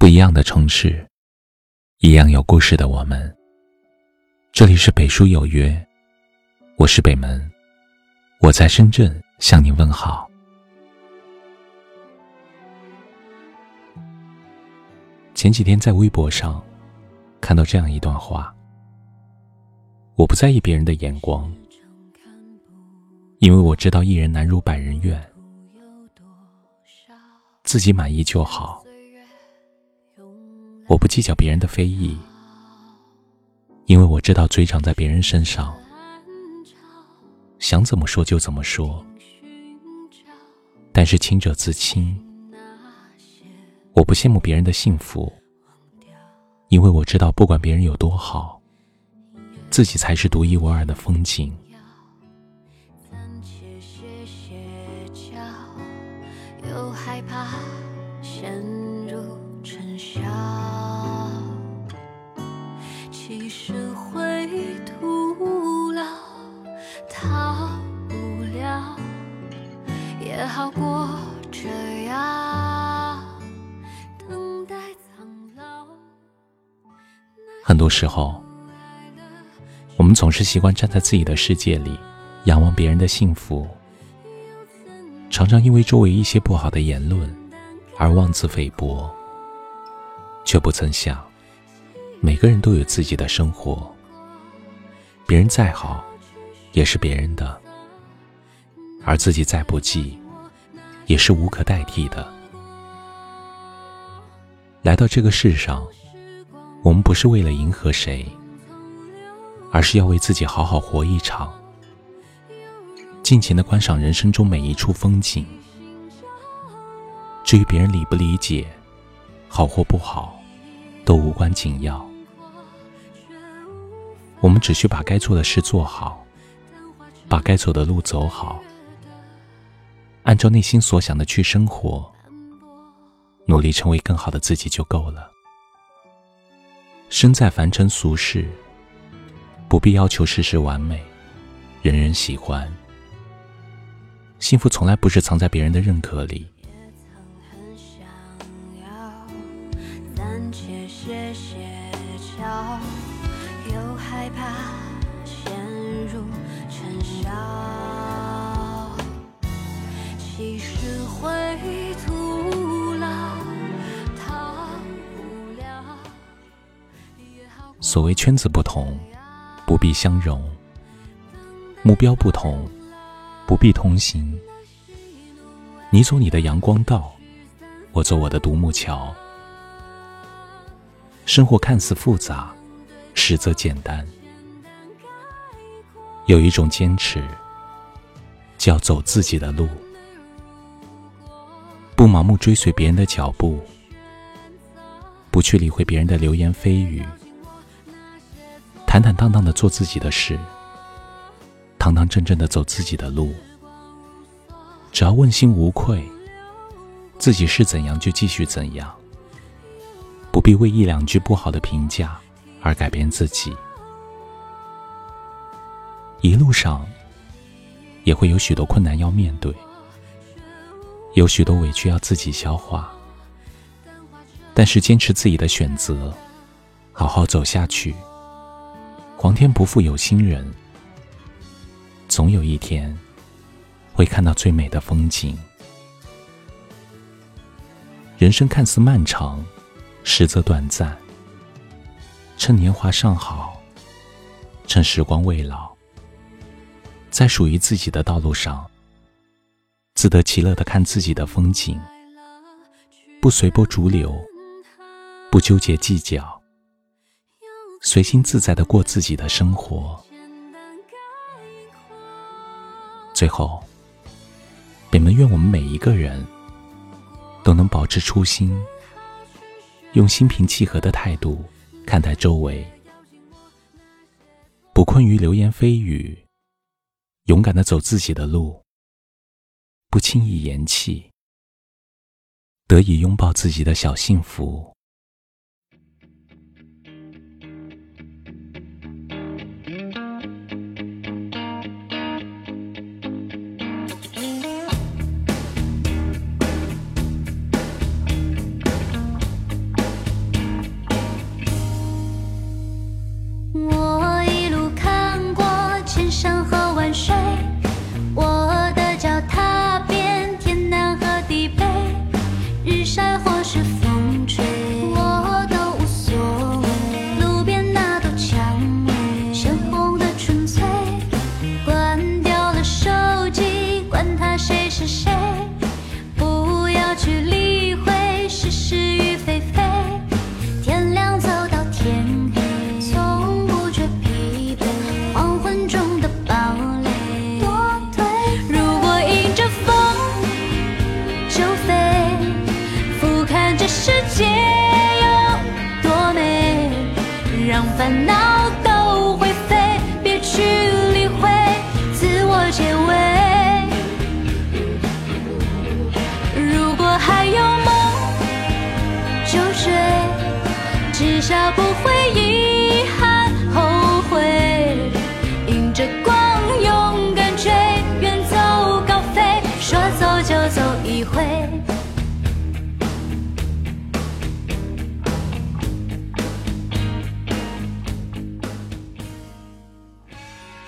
不一样的城市，一样有故事的我们。这里是北书有约，我是北门，我在深圳向你问好。前几天在微博上看到这样一段话：我不在意别人的眼光，因为我知道一人难如百人愿，自己满意就好。我不计较别人的非议，因为我知道嘴长在别人身上，想怎么说就怎么说。但是清者自清，我不羡慕别人的幸福，因为我知道不管别人有多好，自己才是独一无二的风景。很多时候，我们总是习惯站在自己的世界里，仰望别人的幸福，常常因为周围一些不好的言论而妄自菲薄，却不曾想，每个人都有自己的生活，别人再好，也是别人的，而自己再不济。也是无可代替的。来到这个世上，我们不是为了迎合谁，而是要为自己好好活一场，尽情的观赏人生中每一处风景。至于别人理不理解，好或不好，都无关紧要。我们只需把该做的事做好，把该走的路走好。按照内心所想的去生活，努力成为更好的自己就够了。身在凡尘俗世，不必要求事事完美，人人喜欢。幸福从来不是藏在别人的认可里。又害怕陷入尘嚣。所谓圈子不同，不必相容；目标不同，不必同行。你走你的阳光道，我走我的独木桥。生活看似复杂，实则简单。有一种坚持，叫走自己的路。不盲目追随别人的脚步，不去理会别人的流言蜚语，坦坦荡荡的做自己的事，堂堂正正的走自己的路。只要问心无愧，自己是怎样就继续怎样，不必为一两句不好的评价而改变自己。一路上也会有许多困难要面对。有许多委屈要自己消化，但是坚持自己的选择，好好走下去。皇天不负有心人，总有一天会看到最美的风景。人生看似漫长，实则短暂。趁年华尚好，趁时光未老，在属于自己的道路上。自得其乐的看自己的风景，不随波逐流，不纠结计较，随心自在的过自己的生活。最后，北门愿我们每一个人都能保持初心，用心平气和的态度看待周围，不困于流言蜚语，勇敢的走自己的路。不轻易言弃，得以拥抱自己的小幸福。烦恼。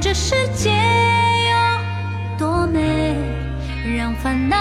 这世界有多美让烦恼